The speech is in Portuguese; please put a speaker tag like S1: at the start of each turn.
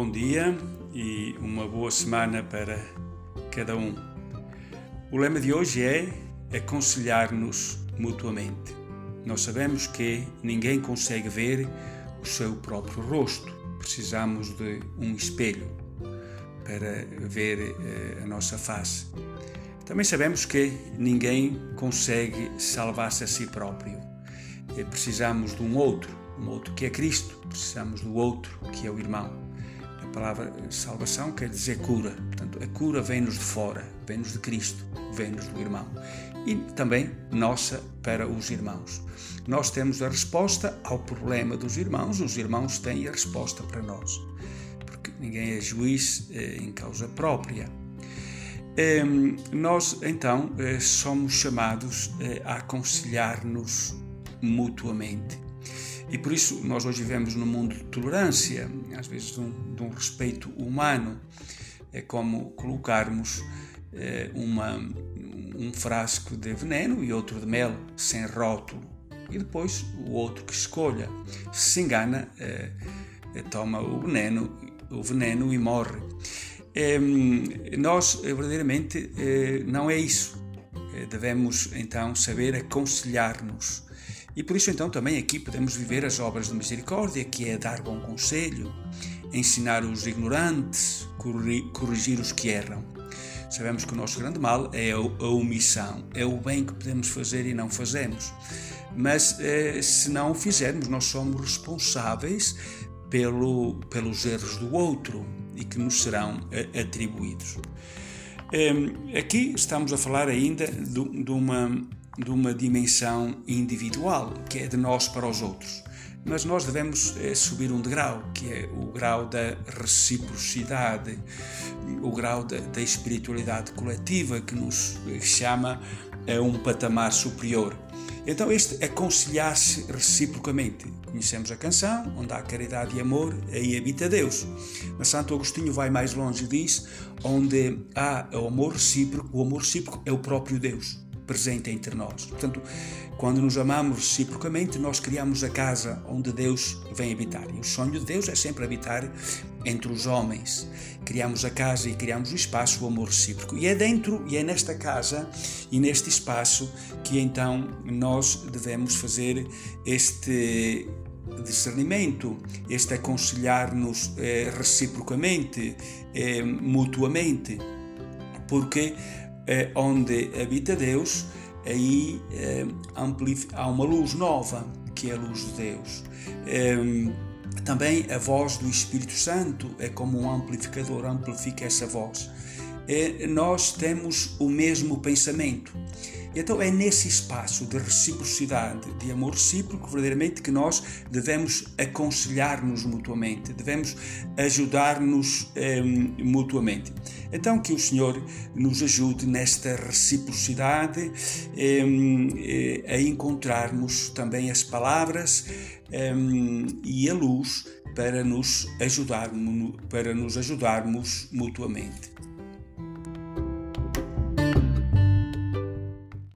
S1: bom dia e uma boa semana para cada um. O lema de hoje é aconselhar-nos mutuamente. Nós sabemos que ninguém consegue ver o seu próprio rosto. Precisamos de um espelho para ver eh, a nossa face. Também sabemos que ninguém consegue salvar-se a si próprio. Eh, precisamos de um outro, um outro que é Cristo. Precisamos do outro que é o irmão. A palavra salvação quer dizer cura. Portanto, a cura vem-nos de fora, vem-nos de Cristo, vem-nos do irmão. E também nossa para os irmãos. Nós temos a resposta ao problema dos irmãos, os irmãos têm a resposta para nós. Porque ninguém é juiz eh, em causa própria. Eh, nós, então, eh, somos chamados eh, a aconselhar-nos mutuamente. E por isso nós hoje vivemos num mundo de tolerância, às vezes de um, de um respeito humano. É como colocarmos é, uma, um frasco de veneno e outro de mel, sem rótulo. E depois o outro que escolha. Se se engana, é, é, toma o veneno, o veneno e morre. nós, verdadeiramente, não é isso. Devemos então saber aconselhar-nos e por isso, então, também aqui podemos viver as obras de misericórdia, que é dar bom conselho, ensinar os ignorantes, corrigir os que erram. Sabemos que o nosso grande mal é a omissão, é o bem que podemos fazer e não fazemos. Mas eh, se não o fizermos, nós somos responsáveis pelo, pelos erros do outro e que nos serão eh, atribuídos. Eh, aqui estamos a falar ainda de, de uma de uma dimensão individual, que é de nós para os outros. Mas nós devemos é, subir um degrau, que é o grau da reciprocidade, o grau da, da espiritualidade coletiva, que nos chama a um patamar superior. Então, este aconselhar-se reciprocamente. Conhecemos a canção, onde há caridade e amor, aí habita Deus. Mas Santo Agostinho vai mais longe e diz: onde há o amor recíproco, o amor recíproco é o próprio Deus presente entre nós. Portanto, quando nos amamos reciprocamente, nós criamos a casa onde Deus vem habitar. E o sonho de Deus é sempre habitar entre os homens. Criamos a casa e criamos o espaço, o amor recíproco. E é dentro, e é nesta casa e neste espaço que então nós devemos fazer este discernimento, este aconselhar-nos eh, reciprocamente, eh, mutuamente, porque onde habita Deus, aí é, há uma luz nova, que é a luz de Deus. É, também a voz do Espírito Santo é como um amplificador, amplifica essa voz. É, nós temos o mesmo pensamento. Então é nesse espaço de reciprocidade, de amor recíproco, verdadeiramente que nós devemos aconselhar-nos mutuamente, devemos ajudar-nos eh, mutuamente. Então que o Senhor nos ajude nesta reciprocidade eh, a encontrarmos também as palavras eh, e a luz para nos ajudarmos, para nos ajudarmos mutuamente.